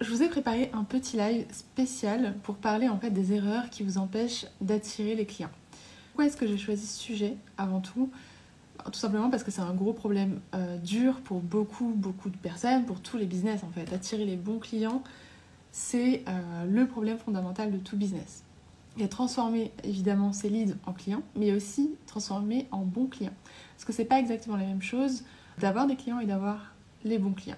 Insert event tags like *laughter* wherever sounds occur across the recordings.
je vous ai préparé un petit live spécial pour parler en fait des erreurs qui vous empêchent d'attirer les clients. Pourquoi est-ce que j'ai choisi ce sujet avant tout? Tout simplement parce que c'est un gros problème euh, dur pour beaucoup, beaucoup de personnes, pour tous les business en fait. Attirer les bons clients, c'est euh, le problème fondamental de tout business. Il y a transformer évidemment ses leads en clients, mais aussi transformer en bons clients. Parce que c'est pas exactement la même chose d'avoir des clients et d'avoir les bons clients.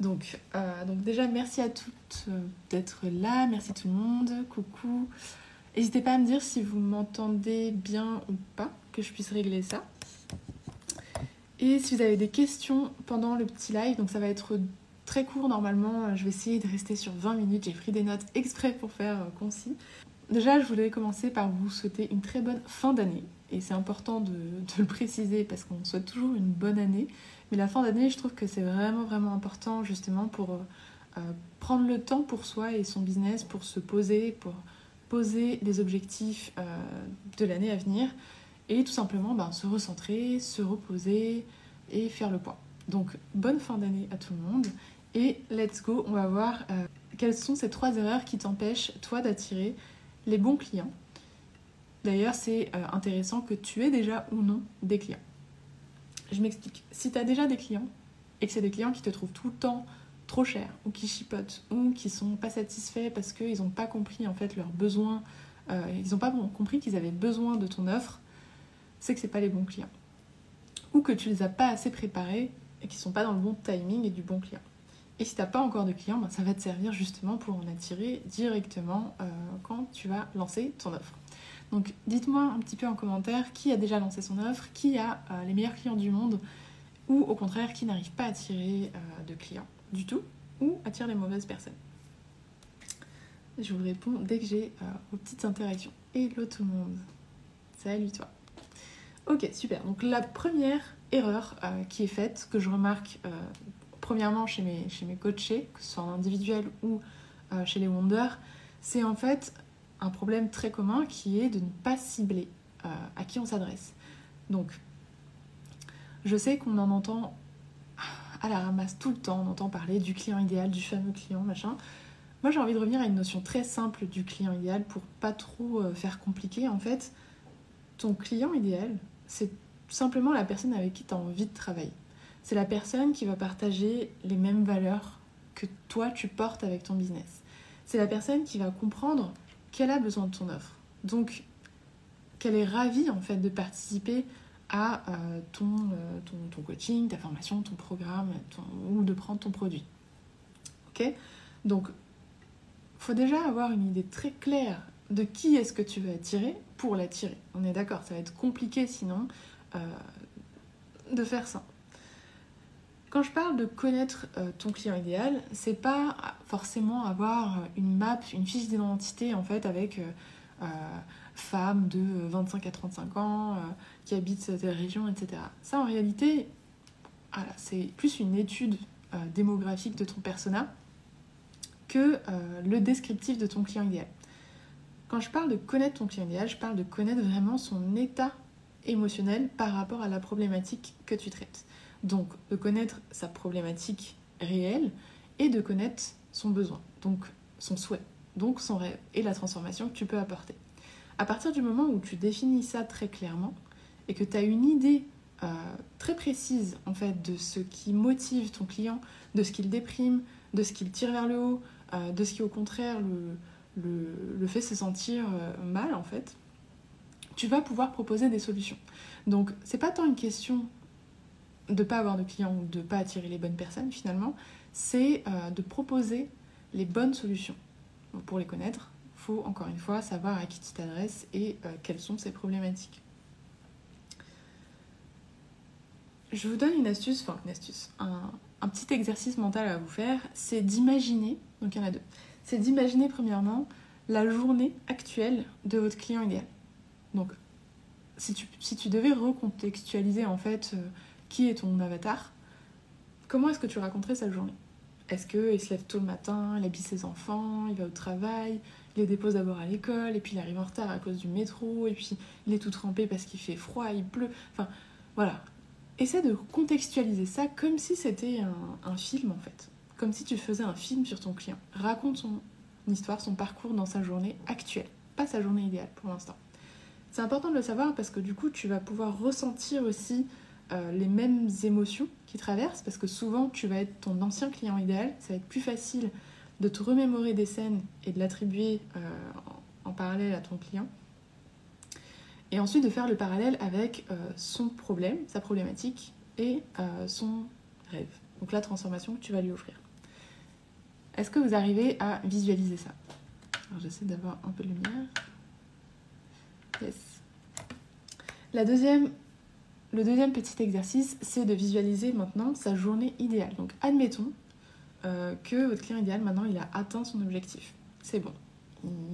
Donc, euh, donc déjà, merci à toutes euh, d'être là, merci tout le monde, coucou. N'hésitez pas à me dire si vous m'entendez bien ou pas, que je puisse régler ça. Et si vous avez des questions pendant le petit live, donc ça va être très court normalement, je vais essayer de rester sur 20 minutes, j'ai pris des notes exprès pour faire euh, concis. Déjà, je voulais commencer par vous souhaiter une très bonne fin d'année, et c'est important de, le préciser parce qu'on souhaite toujours une bonne année. Mais la fin d'année, je trouve que c'est vraiment, vraiment important justement pour euh, prendre le temps pour soi et son business, pour se poser, pour poser les objectifs euh, de l'année à venir et tout simplement ben, se recentrer, se reposer et faire le point. Donc bonne fin d'année à tout le monde et let's go, on va voir euh, quelles sont ces trois erreurs qui t'empêchent toi d'attirer les bons clients. D'ailleurs c'est intéressant que tu aies déjà ou non des clients. Je m'explique. Si tu as déjà des clients et que c'est des clients qui te trouvent tout le temps trop cher ou qui chipotent ou qui sont pas satisfaits parce qu'ils n'ont pas compris en fait leurs besoins, euh, ils n'ont pas compris qu'ils avaient besoin de ton offre, c'est que c'est pas les bons clients. Ou que tu les as pas assez préparés et qu'ils sont pas dans le bon timing et du bon client. Et si tu n'as pas encore de clients, ben, ça va te servir justement pour en attirer directement euh, quand tu vas lancer ton offre. Donc dites-moi un petit peu en commentaire qui a déjà lancé son offre, qui a euh, les meilleurs clients du monde, ou au contraire qui n'arrive pas à attirer euh, de clients du tout, ou attire les mauvaises personnes. Je vous réponds dès que j'ai euh, vos petites interactions. Hello tout le monde. Salut toi. Ok, super. Donc la première erreur qui est faite, que je remarque premièrement chez mes, chez mes coachés, que ce soit en individuel ou chez les Wonder, c'est en fait un problème très commun qui est de ne pas cibler euh, à qui on s'adresse. Donc, je sais qu'on en entend à la ramasse tout le temps, on entend parler du client idéal, du fameux client, machin. Moi, j'ai envie de revenir à une notion très simple du client idéal pour pas trop euh, faire compliqué. En fait, ton client idéal, c'est simplement la personne avec qui tu as envie de travailler. C'est la personne qui va partager les mêmes valeurs que toi tu portes avec ton business. C'est la personne qui va comprendre qu'elle a besoin de ton offre. Donc, qu'elle est ravie en fait de participer à euh, ton, euh, ton, ton, coaching, ta formation, ton programme ou de prendre ton produit. Ok? Donc, faut déjà avoir une idée très claire de qui est-ce que tu veux attirer pour l'attirer. On est d'accord, ça va être compliqué sinon euh, de faire ça. Quand je parle de connaître euh, ton client idéal, c'est pas forcément avoir une map, une fiche d'identité en fait avec euh, euh, femme de 25 à 35 ans qui habite telle région, etc. Ça en réalité, c'est plus une étude démographique de ton persona que le descriptif de ton client idéal. Quand je parle de connaître ton client idéal, je parle de connaître vraiment son état émotionnel par rapport à la problématique que tu traites. Donc de connaître sa problématique réelle et de connaître son besoin, donc son souhait, donc son rêve et la transformation que tu peux apporter. À partir du moment où tu définis ça très clairement et que tu as une idée euh, très précise en fait de ce qui motive ton client, de ce qu'il déprime, de ce qu'il tire vers le haut, euh, de ce qui au contraire le, fait se sentir mal en fait, tu vas pouvoir proposer des solutions. Donc c'est pas tant une question de pas avoir de clients ou de pas attirer les bonnes personnes finalement, c'est de proposer les bonnes solutions. pour les connaître, il faut encore une fois savoir à qui tu t'adresses et quelles sont ces problématiques. Je vous donne une astuce, enfin une astuce, un, petit exercice mental à vous faire, c'est d'imaginer, donc il y en a deux, c'est d'imaginer premièrement la journée actuelle de votre client idéal. Donc si tu, si tu devais recontextualiser en fait euh, qui est ton avatar, comment est-ce que tu raconterais sa journée? Est-ce qu'il se lève tôt le matin, il habille ses enfants, il va au travail, il les dépose d'abord à l'école, et puis il arrive en retard à cause du métro, et puis il est tout trempé parce qu'il fait froid, il pleut. Enfin, voilà. Essaie de contextualiser ça comme si c'était un, film en fait. Comme si tu faisais un film sur ton client. Raconte son histoire, son parcours dans sa journée actuelle, pas sa journée idéale pour l'instant. C'est important de le savoir parce que du coup tu vas pouvoir ressentir aussi euh, les mêmes émotions qui traversent parce que souvent tu vas être ton ancien client idéal, ça va être plus facile de te remémorer des scènes et de l'attribuer euh, en parallèle à ton client et ensuite de faire le parallèle avec euh, son problème, sa problématique et son rêve. Donc la transformation que tu vas lui offrir. Est-ce que vous arrivez à visualiser ça? Alors j'essaie d'avoir un peu de lumière. Yes. La deuxième, le deuxième petit exercice, c'est de visualiser maintenant sa journée idéale. Donc admettons euh, que votre client idéal, maintenant, il a atteint son objectif. C'est bon.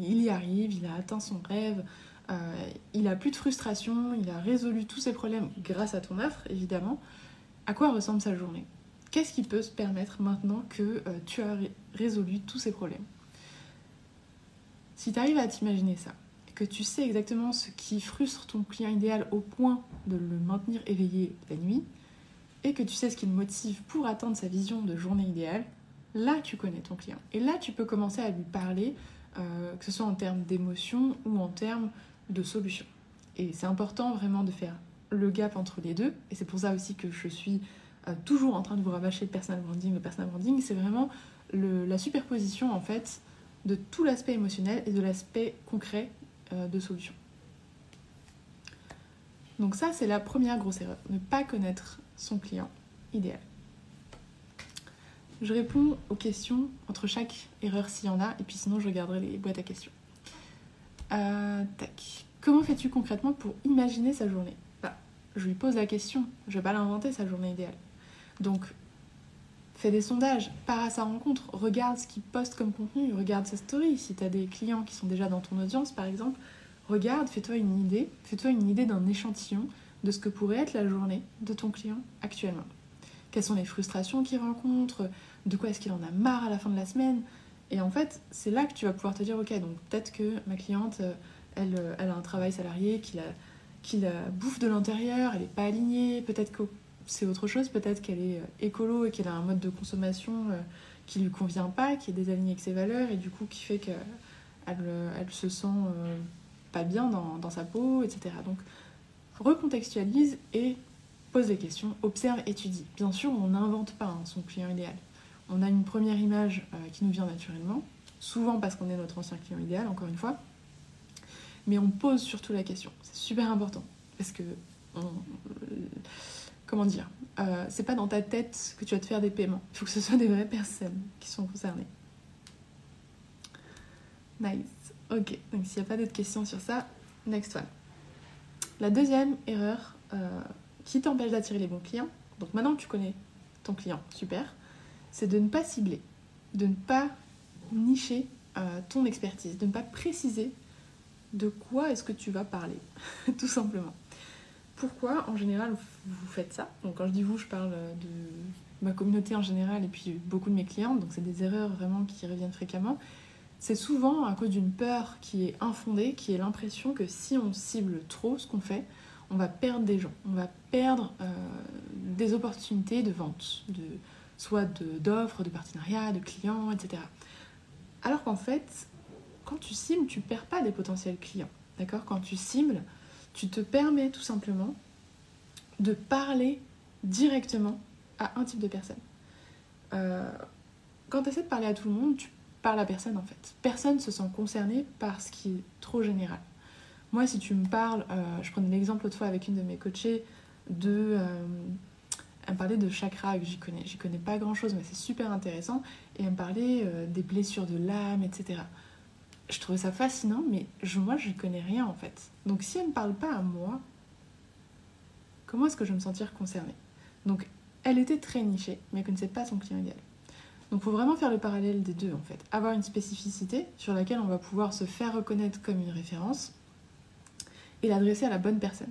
Il y arrive, il a atteint son rêve, euh, il a plus de frustration, il a résolu tous ses problèmes grâce à ton offre, évidemment. À quoi ressemble sa journée? Qu'est-ce qui peut se permettre maintenant que euh, tu as résolu tous ces problèmes? Si tu arrives à t'imaginer ça, que tu sais exactement ce qui frustre ton client idéal au point de le maintenir éveillé la nuit, et que tu sais ce qui le motive pour atteindre sa vision de journée idéale, là tu connais ton client. Et là tu peux commencer à lui parler, euh, que ce soit en termes d'émotion ou en termes de solutions. Et c'est important vraiment de faire le gap entre les deux. Et c'est pour ça aussi que je suis euh, toujours en train de vous rabâcher le personal branding. Le personal branding, c'est vraiment la superposition en fait de tout l'aspect émotionnel et de l'aspect concret de solution. Donc ça, c'est la première grosse erreur, ne pas connaître son client idéal. Je réponds aux questions entre chaque erreur s'il y en a, et puis sinon je regarderai les boîtes à questions. Euh, tac. Comment fais-tu concrètement pour imaginer sa journée? Bah, Je lui pose la question. Je vais pas l'inventer, sa journée idéale. Donc, fais des sondages, pars à sa rencontre, regarde ce qu'il poste comme contenu, regarde sa story. Si tu as des clients qui sont déjà dans ton audience, par exemple, regarde, fais-toi une idée, fais-toi une idée d'un échantillon de ce que pourrait être la journée de ton client actuellement. Quelles sont les frustrations qu'il rencontre, de quoi est-ce qu'il en a marre à la fin de la semaine, et en fait, c'est là que tu vas pouvoir te dire, ok, donc peut-être que ma cliente, euh, elle, euh, elle, a un travail salarié qui la, qui la bouffe de l'intérieur, elle n'est pas alignée, peut-être que c'est autre chose, peut-être qu'elle est euh, écolo et qu'elle a un mode de consommation qui lui convient pas, qui est désaligné avec ses valeurs, et du coup qui fait qu'elle elle se sent pas bien dans, dans, sa peau, etc. Donc recontextualise et pose des questions, observe, étudie. Bien sûr, on n'invente pas hein, son client idéal on a une première image euh, qui nous vient naturellement, souvent parce qu'on est notre ancien client idéal, encore une fois, mais on pose surtout la question. C'est super important parce que, comment dire, euh, c'est pas dans ta tête que tu vas te faire des paiements. Il faut que ce soit des vraies personnes qui sont concernées. Nice. Ok, donc s'il n'y a pas d'autres questions sur ça, next one. La deuxième erreur euh, qui t'empêche d'attirer les bons clients, donc maintenant que tu connais ton client, super, c'est de ne pas cibler, de ne pas nicher euh, ton expertise, de ne pas préciser de quoi est-ce que tu vas parler, *laughs* tout simplement. Pourquoi en général vous faites ça Donc quand je dis vous, je parle de ma communauté en général et puis beaucoup de mes clients, donc c'est des erreurs vraiment qui reviennent fréquemment. C'est souvent à cause d'une peur qui est infondée, qui est l'impression que si on cible trop ce qu'on fait, on va perdre des gens, on va perdre euh, des opportunités de vente, de, soit d'offres, de, partenariats, de clients, etc. Alors qu'en fait, quand tu cibles, tu perds pas des potentiels clients. D'accord? Quand tu cibles, tu te permets tout simplement de parler directement à un type de personne. Euh, quand tu essaies de parler à tout le monde, par la personne en fait. Personne se sent concerné par ce qui est trop général. Moi, si tu me parles, euh, je prenais l'exemple l'autre fois avec une de mes coachées de. Euh, elle me parlait de chakra, que j'y connais, j'y connais pas grand chose, mais c'est super intéressant. Et elle me parlait des blessures de l'âme, etc. Je trouvais ça fascinant, mais moi, je connais rien en fait. Donc, si elle ne parle pas à moi, comment est-ce que je vais me sentir concernée? Donc, elle était très nichée, mais elle connaissait pas son client idéal. Donc il faut vraiment faire le parallèle des deux en fait. Avoir une spécificité sur laquelle on va pouvoir se faire reconnaître comme une référence et l'adresser à la bonne personne.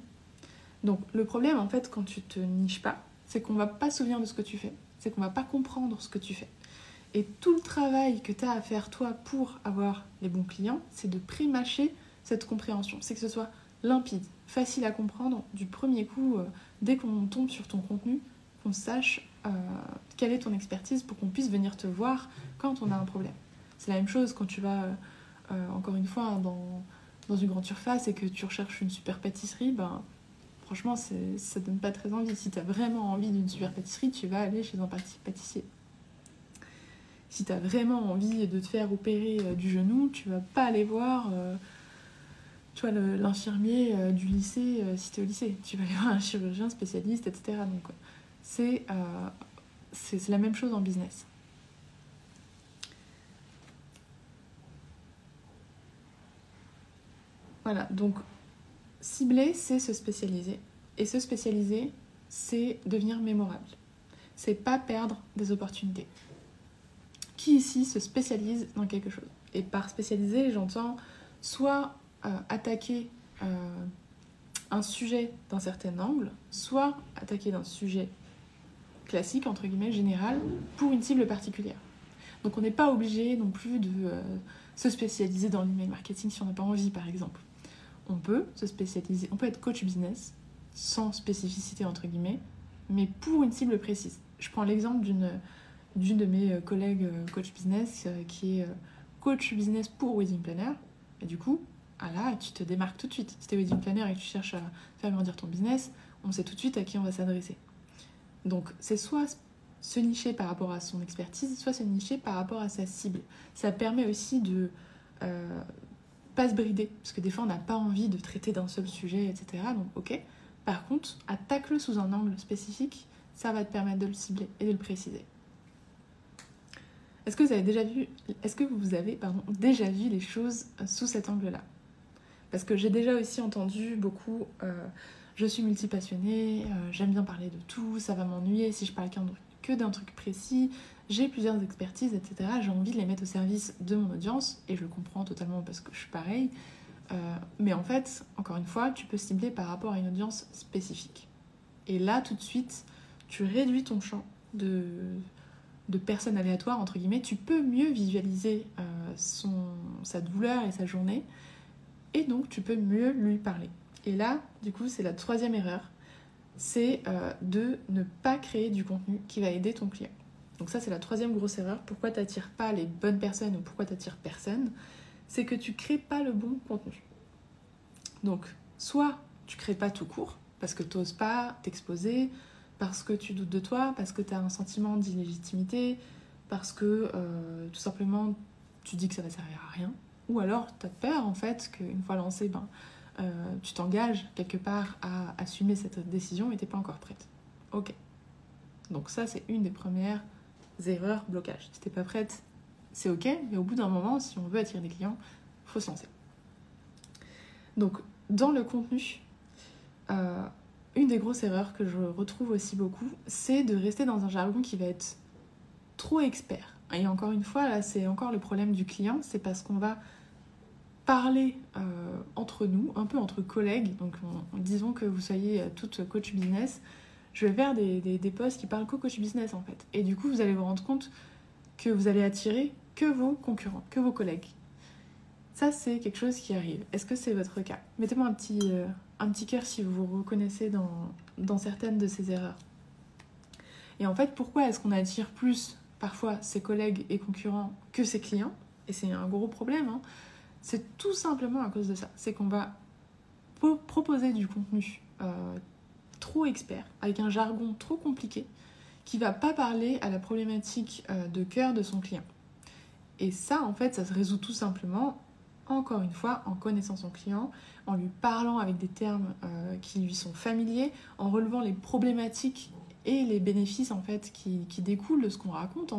Donc le problème en fait quand tu te niches pas, c'est qu'on va pas se souvenir de ce que tu fais, c'est qu'on va pas comprendre ce que tu fais. Et tout le travail que tu as à faire toi pour avoir les bons clients, c'est de prémâcher cette compréhension. C'est que ce soit limpide, facile à comprendre du premier coup, euh, dès qu'on tombe sur ton contenu, qu'on sache euh, quelle est ton expertise pour qu'on puisse venir te voir quand on a un problème. C'est la même chose quand tu vas, euh, encore une fois, dans, dans, une grande surface et que tu recherches une super pâtisserie, ben, franchement, ça donne pas très envie. Si tu as vraiment envie d'une super pâtisserie, tu vas aller chez un pâtissier. Si tu as vraiment envie de te faire opérer euh, du genou, tu vas pas aller voir tu vois, l'infirmier du lycée si tu es au lycée. Tu vas aller *laughs* voir un chirurgien spécialiste, etc. Donc, euh, c'est la même chose en business. Voilà, donc cibler, c'est se spécialiser. Et se spécialiser, c'est devenir mémorable. C'est pas perdre des opportunités. Qui ici se spécialise dans quelque chose Et par spécialiser, j'entends soit euh, attaquer euh, un sujet d'un certain angle, soit attaquer d'un sujet classique, entre guillemets, général, pour une cible particulière. Donc on n'est pas obligé non plus de euh, se spécialiser dans l'email marketing si on n'a pas envie, par exemple. On peut se spécialiser, on peut être coach business, sans spécificité, entre guillemets, mais pour une cible précise. Je prends l'exemple d'une, d'une de mes euh, collègues euh, coach business qui est coach business pour Wedding Planner. Et du coup, ah là, tu te démarques tout de suite. Si tu es Wedding Planner et que tu cherches à faire grandir ton business, on sait tout de suite à qui on va s'adresser. Donc c'est soit se nicher par rapport à son expertise, soit se nicher par rapport à sa cible. Ça permet aussi de euh, pas se brider, parce que des fois on n'a pas envie de traiter d'un seul sujet, etc. Donc ok. Par contre, attaque-le sous un angle spécifique, ça va te permettre de le cibler et de le préciser. Est-ce que vous avez déjà vu, est-ce que vous avez déjà vu les choses sous cet angle-là? Parce que j'ai déjà aussi entendu beaucoup. Euh, je suis multipassionnée, euh, j'aime bien parler de tout, ça va m'ennuyer si je parle que d'un truc précis, j'ai plusieurs expertises, etc. J'ai envie de les mettre au service de mon audience, et je le comprends totalement parce que je suis pareil. Euh, mais en fait, encore une fois, tu peux cibler par rapport à une audience spécifique. Et là, tout de suite, tu réduis ton champ de, de personnes aléatoires, entre guillemets. Tu peux mieux visualiser euh, sa douleur et sa journée, et donc tu peux mieux lui parler. Et là, du coup, c'est la troisième erreur, c'est euh, de ne pas créer du contenu qui va aider ton client. Donc ça, c'est la troisième grosse erreur. Pourquoi tu n'attires pas les bonnes personnes ou pourquoi tu n'attires personne? C'est que tu crées pas le bon contenu. Donc, soit tu crées pas tout court, parce que tu n'oses pas t'exposer, parce que tu doutes de toi, parce que tu as un sentiment d'illégitimité, parce que euh, tout simplement tu dis que ça va servir à rien, ou alors tu as peur en fait qu'une fois lancé, ben, euh, tu t'engages quelque part à assumer cette décision et t'es pas encore prête. Ok. Donc ça, c'est une des premières erreurs blocage. Si t'es pas prête, c'est ok, mais au bout d'un moment, si on veut attirer des clients, faut se lancer. Donc, dans le contenu, euh, une des grosses erreurs que je retrouve aussi beaucoup, c'est de rester dans un jargon qui va être trop expert. Et encore une fois, là, c'est encore le problème du client, c'est parce qu'on va parler euh, entre nous, un peu entre collègues, donc disons que vous soyez euh, toutes coach business, je vais faire des, des, posts qui parlent co-coach business en fait. Et du coup, vous allez vous rendre compte que vous allez attirer que vos concurrents, que vos collègues. Ça, c'est quelque chose qui arrive. Est-ce que c'est votre cas? Mettez-moi un petit, euh, un petit cœur si vous vous reconnaissez dans, certaines de ces erreurs. Et en fait, pourquoi est-ce qu'on attire plus parfois ses collègues et concurrents que ses clients? Et c'est un gros problème. Hein c'est tout simplement à cause de ça. C'est qu'on va proposer du contenu euh, trop expert, avec un jargon trop compliqué, qui va pas parler à la problématique euh, de cœur de son client. Et ça, en fait, ça se résout tout simplement, encore une fois, en connaissant son client, en lui parlant avec des termes euh, qui lui sont familiers, en relevant les problématiques et les bénéfices en fait qui, découlent de ce qu'on raconte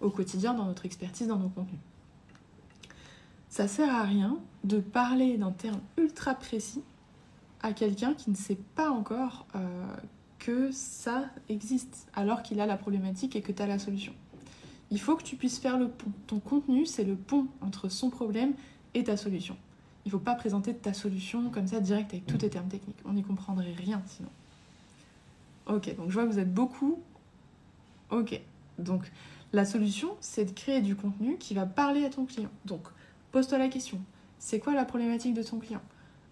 au quotidien dans notre expertise, dans nos contenus. Ça sert à rien de parler d'un terme ultra précis à quelqu'un qui ne sait pas encore euh, que ça existe alors qu'il a la problématique et que tu as la solution. Il faut que tu puisses faire le pont. Ton contenu, c'est le pont entre son problème et ta solution. Il ne faut pas présenter ta solution comme ça direct avec tous tes termes techniques. On n'y comprendrait rien sinon. Ok, donc je vois que vous êtes beaucoup. Ok, donc la solution, c'est de créer du contenu qui va parler à ton client. Donc, pose-toi la question. C'est quoi la problématique de ton client?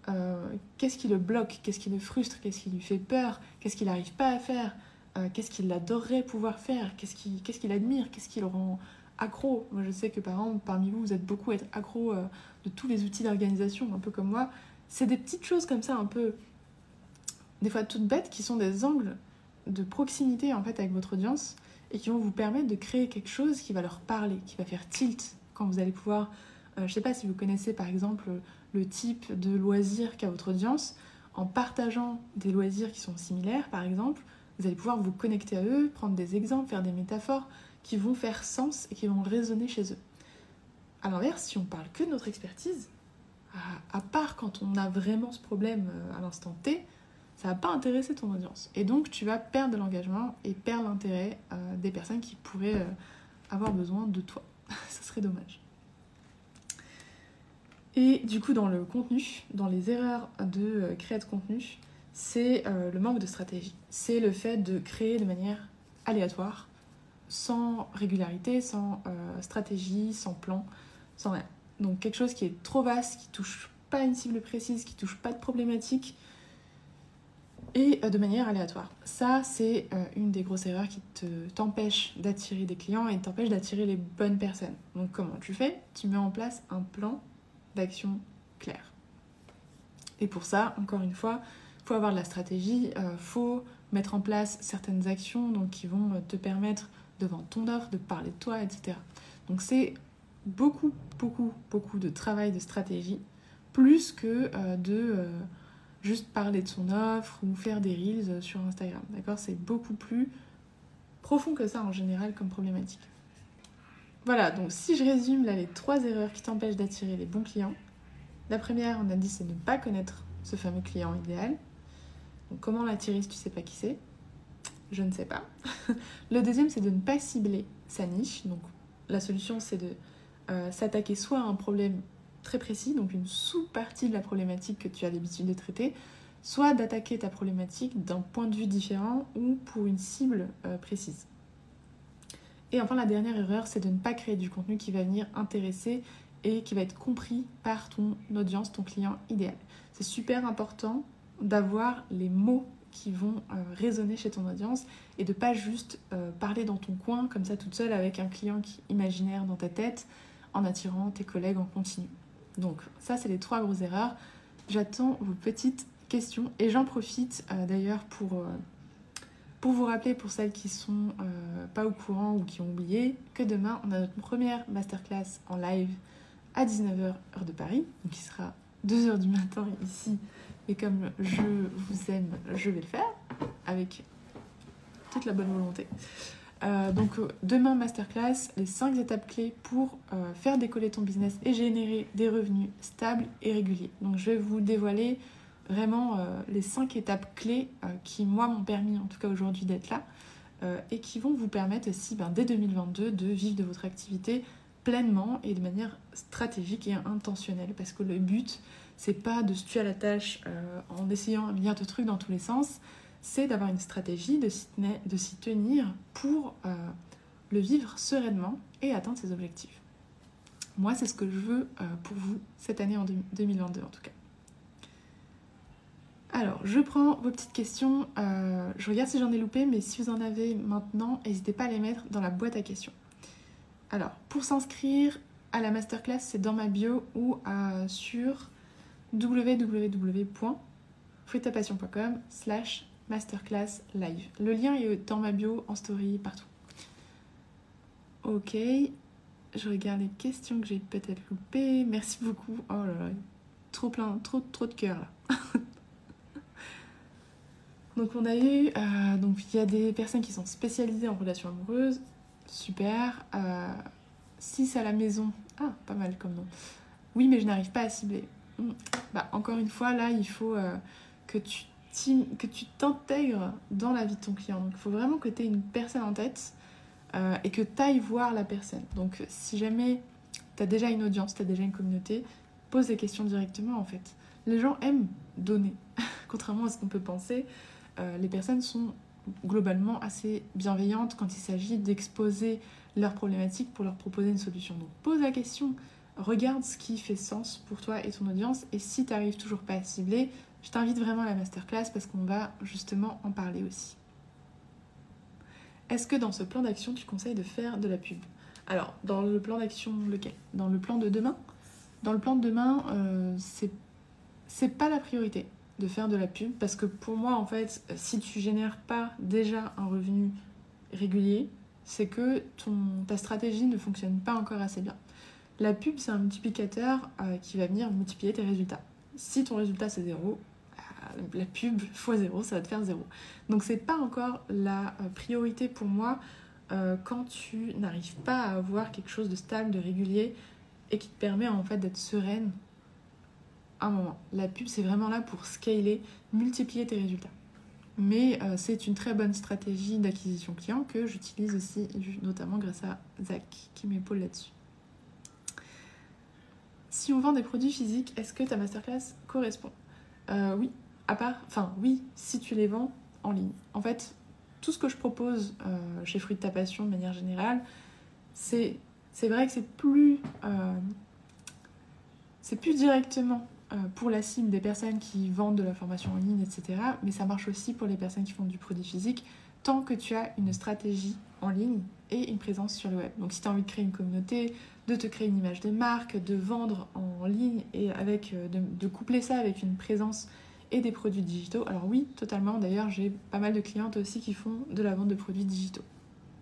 Euh, Qu'est-ce qui le bloque? Qu'est-ce qui le frustre? Qu'est-ce qui lui fait peur? Qu'est-ce qu'il n'arrive pas à faire? Euh, Qu'est-ce qu'il adorerait pouvoir faire? Qu'est-ce qu'il admire? Qu'est-ce qui le rend accro? Moi, je sais que par exemple, parmi vous, vous êtes beaucoup être accro euh, de tous les outils d'organisation, un peu comme moi. C'est des petites choses comme ça, un peu, des fois toutes bêtes, qui sont des angles de proximité en fait avec votre audience et qui vont vous permettre de créer quelque chose qui va leur parler, qui va faire tilt quand vous allez pouvoir. Euh, je ne sais pas si vous connaissez par exemple le type de loisirs qu'a votre audience. En partageant des loisirs qui sont similaires, par exemple, vous allez pouvoir vous connecter à eux, prendre des exemples, faire des métaphores qui vont faire sens et qui vont résonner chez eux. A l'inverse, si on parle que de notre expertise, à part quand on a vraiment ce problème euh, à l'instant T, ça va pas intéresser ton audience. Et donc tu vas perdre de l'engagement et perdre l'intérêt euh, des personnes qui pourraient euh, avoir besoin de toi. *laughs* ça serait dommage. Et du coup, dans le contenu, dans les erreurs de créer de contenu, c'est le manque de stratégie. C'est le fait de créer de manière aléatoire, sans régularité, sans stratégie, sans plan, sans rien. Donc quelque chose qui est trop vaste, qui touche pas une cible précise, qui touche pas de problématique, et euh, de manière aléatoire. Ça, c'est euh, une des grosses erreurs qui t'empêche d'attirer des clients et t'empêche d'attirer les bonnes personnes. Donc comment tu fais? Tu mets en place un plan d'action clair. Et pour ça, encore une fois, avoir de la stratégie, il euh, faut mettre en place certaines actions donc, qui vont te permettre de vendre ton offre, de parler de toi, etc. Donc c'est beaucoup, beaucoup, beaucoup de travail de stratégie, plus que de juste parler de son offre ou faire des reels sur Instagram. D'accord? C'est beaucoup plus profond que ça en général comme problématique. Voilà, donc si je résume là les trois erreurs qui t'empêchent d'attirer les bons clients. La première, on a dit, c'est ne pas connaître ce fameux client idéal. Comment l'attirer si tu sais pas qui c'est? Je ne sais pas. *laughs* Le deuxième, c'est de ne pas cibler sa niche. Donc la solution, c'est de euh, s'attaquer soit à un problème très précis, donc une sous-partie de la problématique que tu as l'habitude de traiter, soit d'attaquer ta problématique d'un point de vue différent ou pour une cible euh, précise. Et enfin, la dernière erreur, c'est de ne pas créer du contenu qui va venir intéresser et qui va être compris par ton audience, ton client idéal. C'est super important d'avoir les mots qui vont euh, résonner chez ton audience et de pas juste euh, parler dans ton coin comme ça toute seule avec un client qui, imaginaire dans ta tête en attirant tes collègues en continu. Donc ça, c'est les trois grosses erreurs. J'attends vos petites questions et j'en profite euh, d'ailleurs pour, vous rappeler, pour celles qui sont pas au courant ou qui ont oublié, que demain, on a notre première masterclass en live à 19h heure de Paris, qui sera 2h du matin ici. Et comme je vous aime, je vais le faire avec toute la bonne volonté. Euh, donc euh, demain masterclass, les 5 étapes clés pour euh, faire décoller ton business et générer des revenus stables et réguliers. Donc je vais vous dévoiler vraiment les 5 étapes clés qui moi m'ont permis en tout cas aujourd'hui d'être là et qui vont vous permettre aussi ben, dès 2022 de vivre de votre activité pleinement et de manière stratégique et intentionnelle parce que le but c'est pas de se tuer à la tâche en essayant un milliard de trucs dans tous les sens c'est d'avoir une stratégie, de s'y tenir pour euh, le vivre sereinement et atteindre ses objectifs. Moi, c'est ce que je veux euh, pour vous cette année en 2022 en tout cas. Alors, je prends vos petites questions. Euh, je regarde si j'en ai loupé, mais si vous en avez maintenant, n'hésitez pas à les mettre dans la boîte à questions. Alors, pour s'inscrire à la masterclass, c'est dans ma bio ou sur www.fruitapassion.com slash masterclass live. Le lien est dans ma bio, en story, partout. Ok. Je regarde les questions que j'ai peut-être loupées. Merci beaucoup. Oh là là, trop plein, trop, trop de cœur là. *laughs* donc on a eu, euh, donc il y a des personnes qui sont spécialisées en relations amoureuses. Super. Euh, 6 à la maison. Ah, pas mal comme nom. Oui, mais je n'arrive pas à cibler. Hmm. Bah, encore une fois, là, il faut euh, que tu que tu t'intègres dans la vie de ton client. Il faut vraiment que tu aies une personne en tête euh, et que tu ailles voir la personne. Donc si jamais tu as déjà une audience, tu as déjà une communauté, pose des questions directement en fait. Les gens aiment donner, *laughs* contrairement à ce qu'on peut penser. Euh, les personnes sont globalement assez bienveillantes quand il s'agit d'exposer leurs problématiques pour leur proposer une solution. Donc pose la question, regarde ce qui fait sens pour toi et ton audience et si tu n'arrives toujours pas à cibler, je t'invite vraiment à la masterclass parce qu'on va justement en parler aussi. Est-ce que dans ce plan d'action, tu conseilles de faire de la pub? Alors, dans le plan d'action lequel? Dans le plan de demain? Dans le plan de demain, euh, c'est pas la priorité de faire de la pub parce que pour moi, en fait, si tu génères pas déjà un revenu régulier, c'est que ton, ta stratégie ne fonctionne pas encore assez bien. La pub, c'est un multiplicateur euh, qui va venir multiplier tes résultats. Si ton résultat c'est zéro, euh, la pub *laughs* fois zéro, ça va te faire zéro. Donc c'est pas encore la euh, priorité pour moi quand tu n'arrives pas à avoir quelque chose de stable, de régulier et qui te permet en fait d'être sereine un moment. La pub c'est vraiment là pour scaler, multiplier tes résultats. Mais c'est une très bonne stratégie d'acquisition client que j'utilise aussi notamment grâce à Zach qui m'épaule là-dessus. Si on vend des produits physiques, est-ce que ta masterclass correspond? Euh, Oui, à part, enfin oui, si tu les vends en ligne. En fait, tout ce que je propose euh, chez Fruit de ta passion de manière générale, c'est vrai que c'est plus euh, c'est plus directement pour la cible des personnes qui vendent de la formation en ligne, etc. Mais ça marche aussi pour les personnes qui font du produit physique, tant que tu as une stratégie en ligne et une présence sur le web. Donc si tu as envie de créer une communauté, de te créer une image de marque, de vendre en ligne et avec, euh, de, coupler ça avec une présence et des produits digitaux. Alors oui, totalement. D'ailleurs, j'ai pas mal de clientes aussi qui font de la vente de produits digitaux.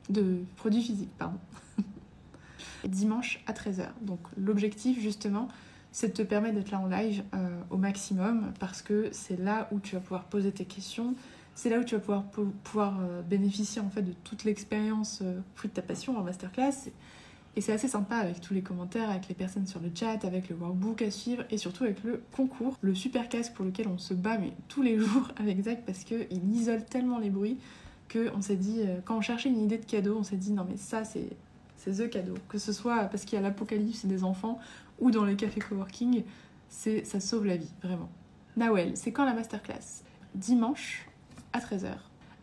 De produits physiques. *laughs* Dimanche à 13h. Donc l'objectif justement, c'est de te permettre d'être là en live euh, au maximum parce que c'est là où tu vas pouvoir poser tes questions, c'est là où tu vas pouvoir, pouvoir euh, bénéficier en fait de toute l'expérience fruit de ta passion en masterclass. Et c'est assez sympa avec tous les commentaires, avec les personnes sur le chat, avec le workbook à suivre et surtout avec le concours, le super casque pour lequel on se bat mais tous les *laughs* jours avec Zach parce qu'il isole tellement les bruits qu'on s'est dit, euh, quand on cherchait une idée de cadeau, on s'est dit non mais ça c'est c'est the cadeau. Que ce soit parce qu'il y a l'apocalypse des enfants ou dans les cafés coworking, c'est ça sauve la vie, vraiment. Nawel, c'est quand la masterclass? Dimanche à 13h.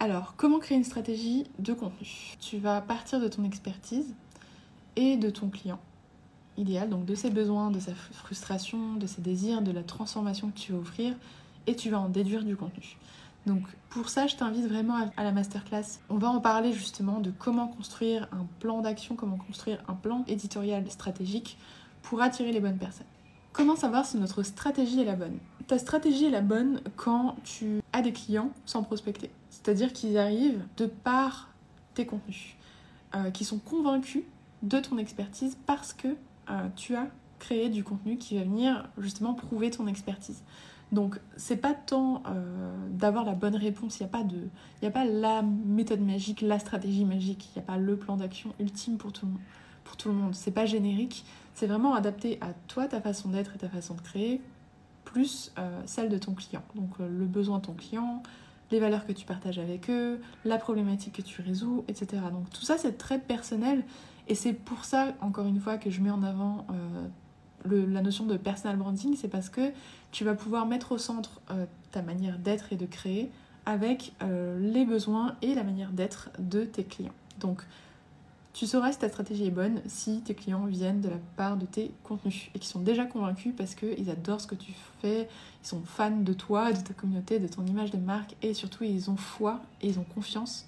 Alors, comment créer une stratégie de contenu? Tu vas partir de ton expertise, et de ton client idéal, donc de ses besoins, de sa frustration, de ses désirs, de la transformation que tu vas offrir, et tu vas en déduire du contenu. Donc pour ça, je t'invite vraiment à la masterclass. On va en parler justement de comment construire un plan d'action, comment construire un plan éditorial stratégique pour attirer les bonnes personnes. Comment savoir si notre stratégie est la bonne? Ta stratégie est la bonne quand tu as des clients sans prospecter. C'est-à-dire qu'ils arrivent de par tes contenus, euh, qui sont convaincus de ton expertise parce que euh, tu as créé du contenu qui va venir justement prouver ton expertise. Donc c'est pas tant euh, d'avoir la bonne réponse, il n'y a, pas de, a pas la méthode magique, la stratégie magique, il n'y a pas le plan d'action ultime pour tout le monde. Pour tout le monde. C'est pas générique, c'est vraiment adapté à toi, ta façon d'être et ta façon de créer, plus euh, celle de ton client. Donc le besoin de ton client, les valeurs que tu partages avec eux, la problématique que tu résous, etc. Donc tout ça c'est très personnel et c'est pour ça, encore une fois, que je mets en avant euh, la notion de personal branding, c'est parce que tu vas pouvoir mettre au centre euh, ta manière d'être et de créer avec euh, les besoins et la manière d'être de tes clients. Donc, tu sauras si ta stratégie est bonne si tes clients viennent de la part de tes contenus et qui sont déjà convaincus parce qu'ils adorent ce que tu fais, ils sont fans de toi, de ta communauté, de ton image de marque et surtout ils ont foi et ils ont confiance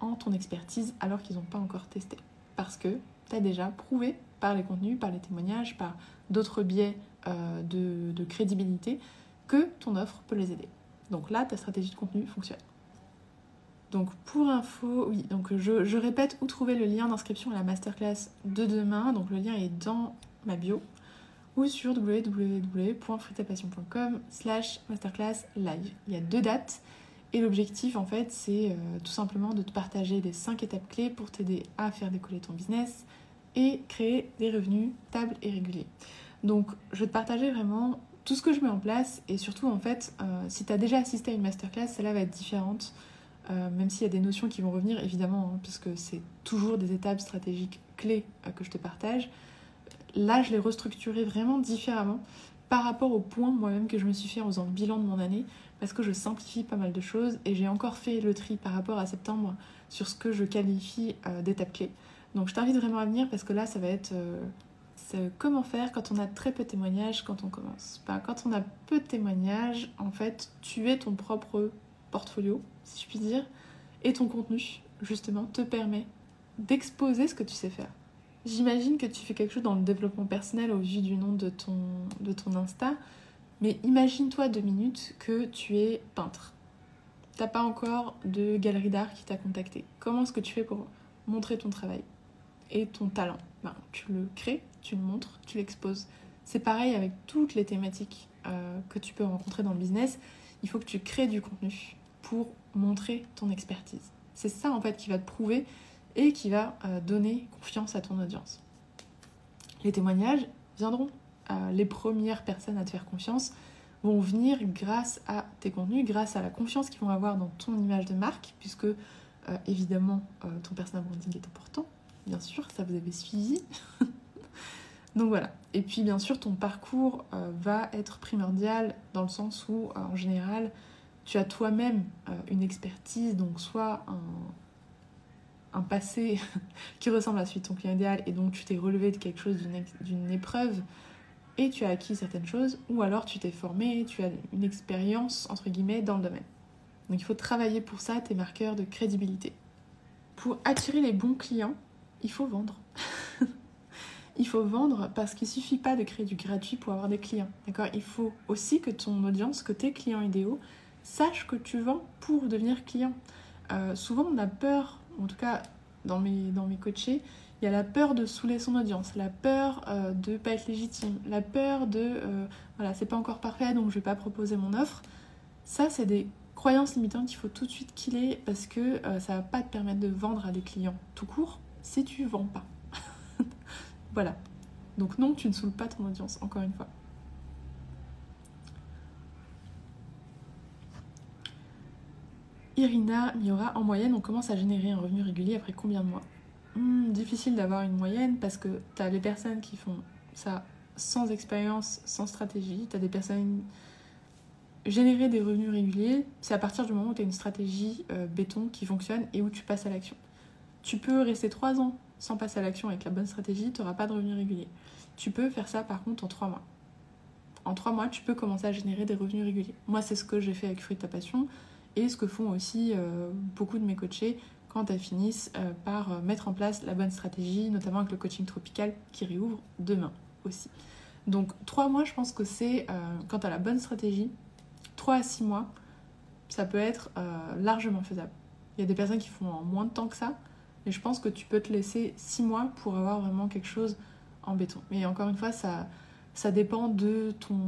en ton expertise alors qu'ils n'ont pas encore testé parce que tu as déjà prouvé par les contenus, par les témoignages, par d'autres biais euh, de, crédibilité que ton offre peut les aider. Donc là, ta stratégie de contenu fonctionne. Donc pour info, oui, donc je, répète où trouver le lien d'inscription à la masterclass de demain. Donc le lien est dans ma bio ou sur www.fruitapassion.com slash masterclass live. Il y a deux dates et l'objectif en fait c'est euh, tout simplement de te partager les 5 étapes clés pour t'aider à faire décoller ton business et créer des revenus stables et réguliers. Donc je vais te partager vraiment tout ce que je mets en place et surtout en fait euh, si tu as déjà assisté à une masterclass, celle-là va être différente. Euh, même s'il y a des notions qui vont revenir évidemment, hein, puisque c'est toujours des étapes stratégiques clés que je te partage. Là, je l'ai restructuré vraiment différemment par rapport au point moi-même que je me suis fait en faisant le bilan de mon année, parce que je simplifie pas mal de choses et j'ai encore fait le tri par rapport à septembre sur ce que je qualifie euh, d'étapes clés. Donc je t'invite vraiment à venir parce que là, ça va être euh, comment faire quand on a très peu de témoignages quand on commence. Quand on a peu de témoignages, en fait, tu es ton propre portfolio, si je puis dire, et ton contenu, justement, te permet d'exposer ce que tu sais faire. J'imagine que tu fais quelque chose dans le développement personnel au vu du nom de ton, de ton Insta, mais imagine-toi deux minutes que tu es peintre. T'as pas encore de galerie d'art qui t'a contacté. Comment est-ce que tu fais pour montrer ton travail et ton talent? Ben, Tu le crées, tu le montres, tu l'exposes. C'est pareil avec toutes les thématiques euh, que tu peux rencontrer dans le business. Il faut que tu crées du contenu pour montrer ton expertise. C'est ça en fait qui va te prouver et qui va euh, donner confiance à ton audience. Les témoignages viendront. Euh, les premières personnes à te faire confiance vont venir grâce à tes contenus, grâce à la confiance qu'ils vont avoir dans ton image de marque, puisque euh, évidemment ton personal branding est important, bien sûr, ça vous avez suivi. *laughs* Donc voilà. Et puis bien sûr, ton parcours va être primordial dans le sens où, en général, tu as toi-même une expertise, donc soit un, passé *laughs* qui ressemble à celui de ton client idéal et donc tu t'es relevé de quelque chose d'une épreuve et tu as acquis certaines choses ou alors tu t'es formé, tu as une expérience entre guillemets dans le domaine. Donc il faut travailler pour ça tes marqueurs de crédibilité. Pour attirer les bons clients, il faut vendre. *laughs* il faut vendre parce qu'il suffit pas de créer du gratuit pour avoir des clients. Il faut aussi que ton audience, que tes clients idéaux sachent que tu vends pour devenir client. Euh, souvent on a peur en tout cas dans mes, dans mes coachés, il y a la peur de saouler son audience, la peur euh, de pas être légitime, la peur de euh, voilà, c'est pas encore parfait donc je vais pas proposer mon offre. Ça, c'est des croyances limitantes qu'il faut tout de suite killer parce que euh, ça va pas te permettre de vendre à des clients tout court si tu vends pas. *laughs* voilà. Donc non, tu ne saoules pas ton audience, encore une fois. Irina Miura, en moyenne, on commence à générer un revenu régulier après combien de mois? Hmm, Difficile d'avoir une moyenne parce que tu as les personnes qui font ça sans expérience, sans stratégie. Tu as des personnes. Générer des revenus réguliers, c'est à partir du moment où tu as une stratégie euh, béton qui fonctionne et où tu passes à l'action. Tu peux rester 3 ans sans passer à l'action avec la bonne stratégie, tu n'auras pas de revenus réguliers. Tu peux faire ça par contre en 3 mois. En 3 mois, tu peux commencer à générer des revenus réguliers. Moi, c'est ce que j'ai fait avec Fruit ta Passion et ce que font aussi euh, beaucoup de mes coachés quand elles finissent euh, par euh, mettre en place la bonne stratégie, notamment avec le coaching tropical qui réouvre demain aussi. Donc trois mois, je pense que c'est, quand tu as la bonne stratégie, 3 à 6 mois, ça peut être largement faisable. Il y a des personnes qui font en moins de temps que ça, mais je pense que tu peux te laisser 6 mois pour avoir vraiment quelque chose en béton. Mais encore une fois, ça dépend de ton,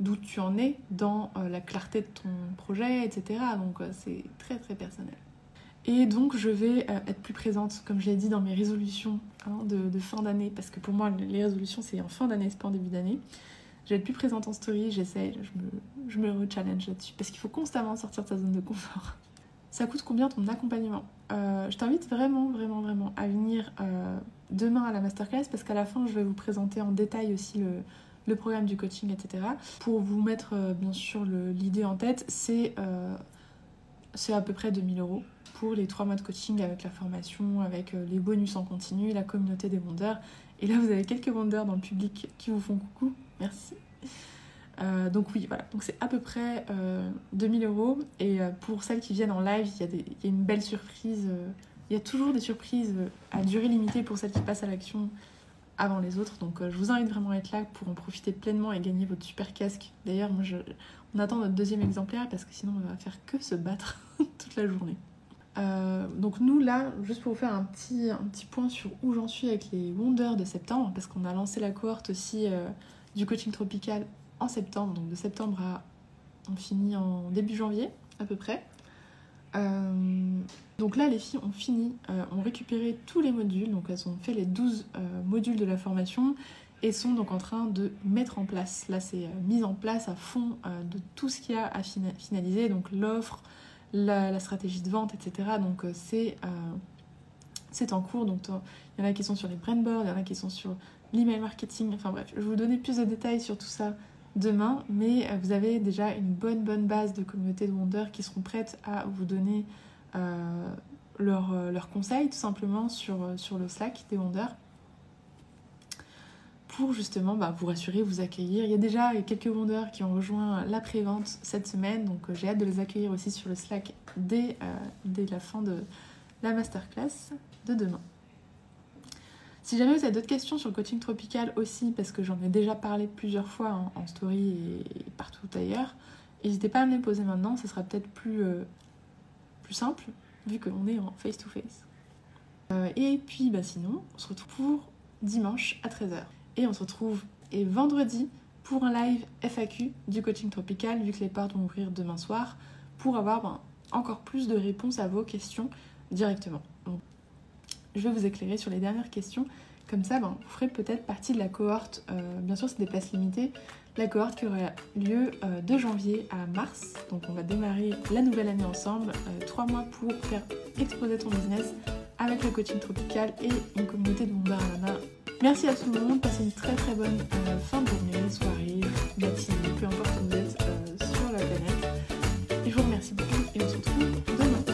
d'où tu en es dans euh, la clarté de ton projet, etc. Donc euh, c'est très très personnel. Et donc je vais euh, être plus présente, comme je l'ai dit, dans mes résolutions hein, de, fin d'année, parce que pour moi les résolutions c'est en fin d'année, c'est pas en début d'année. Je vais être plus présente en story, j'essaie, je me, je me re-challenge là-dessus, parce qu'il faut constamment sortir de sa zone de confort. *laughs* Ça coûte combien ton accompagnement? Je t'invite vraiment, vraiment, vraiment à venir demain à la masterclass, parce qu'à la fin je vais vous présenter en détail aussi le, le programme du coaching, etc. Pour vous mettre euh, bien sûr l'idée en tête, c'est euh, à peu près 2000 euros pour les 3 mois de coaching avec la formation, avec euh, les bonus en continu, la communauté des vendeurs. Et là, vous avez quelques vendeurs dans le public qui vous font coucou. Merci. donc oui, voilà. Donc c'est à peu près 2000 euros. Et pour celles qui viennent en live, il y a une belle surprise. il y a toujours des surprises à durée limitée pour celles qui passent à l'action avant les autres. Donc euh, je vous invite vraiment à être là pour en profiter pleinement et gagner votre super casque. D'ailleurs, moi, je... on attend notre deuxième exemplaire parce que sinon on va faire que se battre *laughs* toute la journée. Euh, donc nous là, juste pour vous faire un petit, un petit point sur où j'en suis avec les Wonders de septembre, parce qu'on a lancé la cohorte aussi euh, du coaching tropical en septembre, donc de septembre à on finit en début janvier à peu près. Donc là, les filles ont fini, ont récupéré tous les modules, donc elles ont fait les 12 modules de la formation et sont donc en train de mettre en place. Là, c'est mise en place à fond de tout ce qu'il y a à finaliser, donc l'offre, la, stratégie de vente, etc. Donc euh, c'est euh, en cours. Donc il y en a qui sont sur les brainboards, il y en a qui sont sur l'email marketing. Enfin bref, je vais vous donner plus de détails sur tout ça demain, mais euh, vous avez déjà une bonne bonne base de communauté de Wonder qui seront prêtes à vous donner leurs conseils tout simplement sur, sur le Slack des Wonder pour justement bah, vous rassurer, vous accueillir. Il y a déjà quelques vendeurs qui ont rejoint la pré-vente cette semaine, donc euh, j'ai hâte de les accueillir aussi sur le Slack dès, euh, dès la fin de la masterclass de demain. Si jamais vous avez d'autres questions sur le coaching tropical aussi, parce que j'en ai déjà parlé plusieurs fois en, story et, partout ailleurs, n'hésitez pas à me les poser maintenant, ce sera peut-être plus, euh, simple, vu qu'on est en face-to-face. et puis bah, sinon, on se retrouve pour dimanche à 13h. Et on se retrouve et vendredi pour un live FAQ du coaching tropical, vu que les portes vont ouvrir demain soir, pour avoir ben, encore plus de réponses à vos questions directement. je vais vous éclairer sur les dernières questions. Comme ça, ben, vous ferez peut-être partie de la cohorte, euh, bien sûr c'est des places limitées, la cohorte qui aura lieu euh, de janvier à mars. Donc on va démarrer la nouvelle année ensemble, euh, trois mois pour faire exploser ton business avec le coaching tropical et une communauté de bombards Merci à tout le monde, passez une très très bonne euh, fin de journée, soirée, matinée, peu importe où vous êtes sur la planète. Je vous remercie beaucoup et on se retrouve demain.